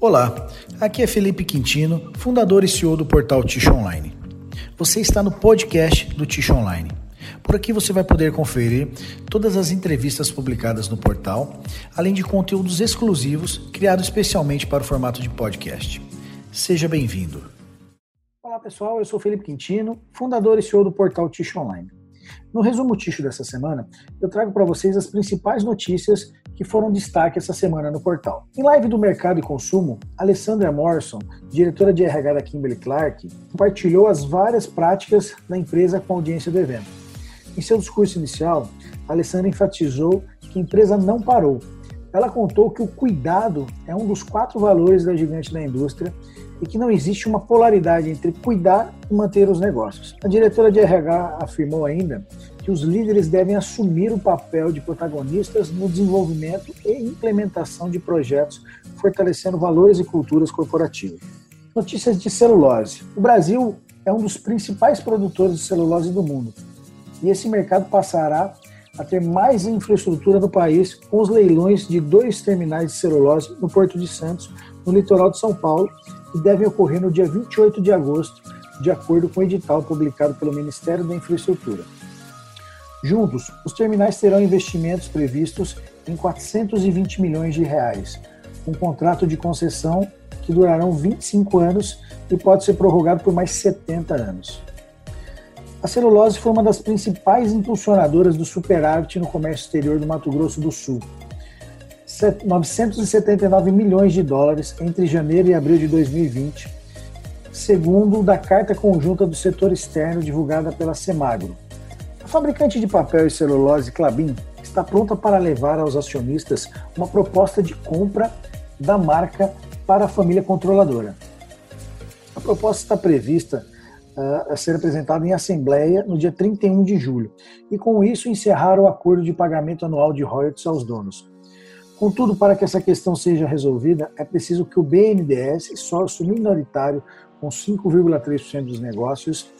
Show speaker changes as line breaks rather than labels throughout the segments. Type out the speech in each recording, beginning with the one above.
Olá, aqui é Felipe Quintino, fundador e CEO do portal Ticho Online. Você está no podcast do Ticho Online. Por aqui você vai poder conferir todas as entrevistas publicadas no portal, além de conteúdos exclusivos criados especialmente para o formato de podcast. Seja bem-vindo.
Olá pessoal, eu sou Felipe Quintino, fundador e CEO do portal Ticho Online. No resumo Ticho dessa semana, eu trago para vocês as principais notícias que foram destaque essa semana no portal. Em live do Mercado e Consumo, Alessandra Morrison, diretora de RH da Kimberly Clark, compartilhou as várias práticas da empresa com a audiência do evento. Em seu discurso inicial, Alessandra enfatizou que a empresa não parou. Ela contou que o cuidado é um dos quatro valores da gigante da indústria e que não existe uma polaridade entre cuidar e manter os negócios. A diretora de RH afirmou ainda que os líderes devem assumir o papel de protagonistas no desenvolvimento e implementação de projetos fortalecendo valores e culturas corporativas. Notícias de celulose. O Brasil é um dos principais produtores de celulose do mundo e esse mercado passará a ter mais infraestrutura no país com os leilões de dois terminais de celulose no Porto de Santos, no litoral de São Paulo, que devem ocorrer no dia 28 de agosto, de acordo com o edital publicado pelo Ministério da Infraestrutura. Juntos, os terminais terão investimentos previstos em 420 milhões de reais, um contrato de concessão que durarão 25 anos e pode ser prorrogado por mais 70 anos. A celulose foi uma das principais impulsionadoras do superávit no comércio exterior do Mato Grosso do Sul. 979 milhões de dólares entre janeiro e abril de 2020, segundo da Carta Conjunta do Setor Externo divulgada pela Semagro. A fabricante de papel e celulose Clabin está pronta para levar aos acionistas uma proposta de compra da marca para a família controladora. A proposta está prevista uh, a ser apresentada em assembleia no dia 31 de julho e, com isso, encerrar o acordo de pagamento anual de royalties aos donos. Contudo, para que essa questão seja resolvida, é preciso que o BNDES, sócio minoritário com 5,3% dos negócios,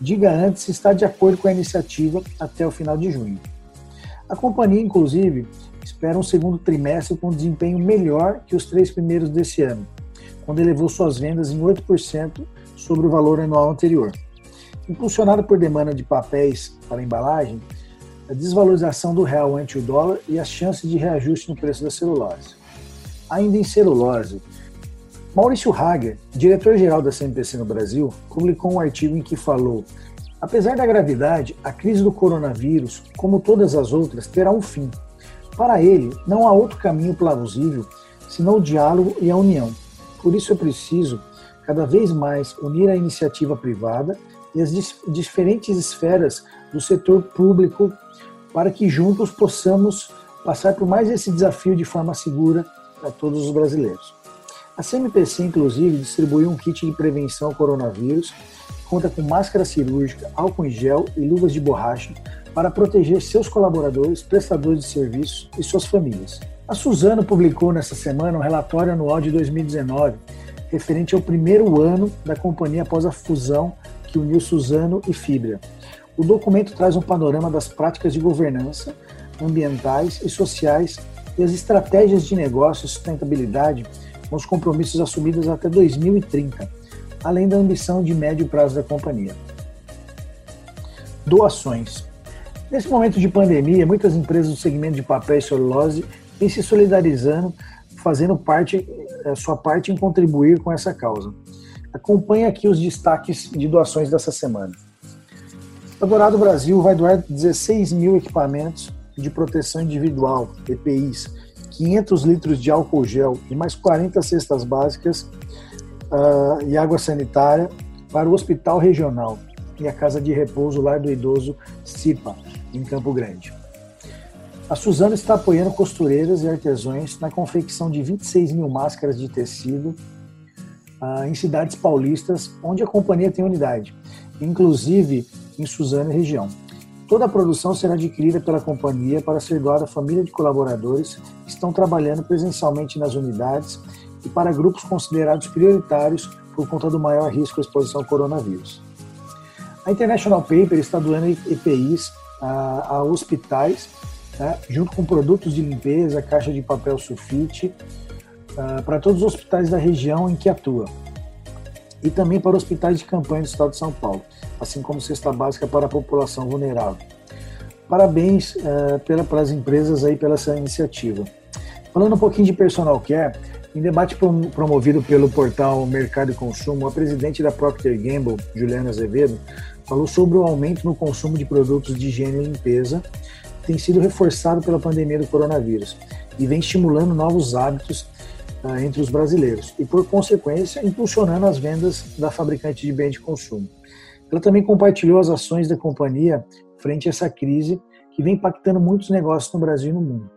diga antes se está de acordo com a iniciativa até o final de junho. A companhia, inclusive, espera um segundo trimestre com desempenho melhor que os três primeiros desse ano, quando elevou suas vendas em 8% sobre o valor anual anterior. Impulsionada por demanda de papéis para embalagem, a desvalorização do real ante o dólar e as chances de reajuste no preço da celulose. Ainda em celulose, Maurício Hager, diretor-geral da CNPC no Brasil, publicou um artigo em que falou: apesar da gravidade, a crise do coronavírus, como todas as outras, terá um fim. Para ele, não há outro caminho plausível senão o diálogo e a união. Por isso é preciso, cada vez mais, unir a iniciativa privada e as diferentes esferas do setor público para que juntos possamos passar por mais esse desafio de forma segura para todos os brasileiros. A CMPC, inclusive, distribuiu um kit de prevenção ao coronavírus, que conta com máscara cirúrgica, álcool em gel e luvas de borracha para proteger seus colaboradores, prestadores de serviços e suas famílias. A Suzano publicou nesta semana um relatório anual de 2019 referente ao primeiro ano da companhia após a fusão que uniu Suzano e Fibra. O documento traz um panorama das práticas de governança, ambientais e sociais e as estratégias de negócio e sustentabilidade com os compromissos assumidos até 2030, além da ambição de médio prazo da companhia. Doações. Nesse momento de pandemia, muitas empresas do segmento de papel e celulose vêm se solidarizando, fazendo parte, eh, sua parte em contribuir com essa causa. Acompanhe aqui os destaques de doações dessa semana. A Dourado Brasil vai doar 16 mil equipamentos de proteção individual, EPIs, 500 litros de álcool gel e mais 40 cestas básicas uh, e água sanitária para o Hospital Regional e a Casa de Repouso Lar do Idoso CIPA, em Campo Grande. A Suzano está apoiando costureiras e artesãos na confecção de 26 mil máscaras de tecido uh, em cidades paulistas, onde a companhia tem unidade, inclusive em Suzano e região. Toda a produção será adquirida pela companhia para ser doada à família de colaboradores que estão trabalhando presencialmente nas unidades e para grupos considerados prioritários por conta do maior risco à exposição ao coronavírus. A International Paper está doando EPIs a, a hospitais, né, junto com produtos de limpeza, caixa de papel sulfite, uh, para todos os hospitais da região em que atua e também para hospitais de campanha do Estado de São Paulo, assim como cesta básica para a população vulnerável. Parabéns uh, pela, para as empresas aí pela essa iniciativa. Falando um pouquinho de personal care, em debate promovido pelo portal Mercado e Consumo, a presidente da Procter Gamble, Juliana Azevedo, falou sobre o aumento no consumo de produtos de higiene e limpeza, que tem sido reforçado pela pandemia do coronavírus e vem estimulando novos hábitos uh, entre os brasileiros e, por consequência, impulsionando as vendas da fabricante de bens de consumo. Ela também compartilhou as ações da companhia frente a essa crise que vem impactando muitos negócios no Brasil e no mundo.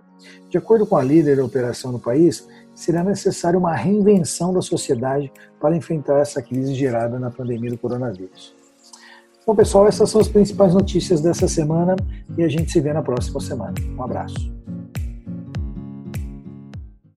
De acordo com a líder da operação no país, será necessária uma reinvenção da sociedade para enfrentar essa crise gerada na pandemia do coronavírus. Bom, pessoal, essas são as principais notícias dessa semana e a gente se vê na próxima semana. Um abraço.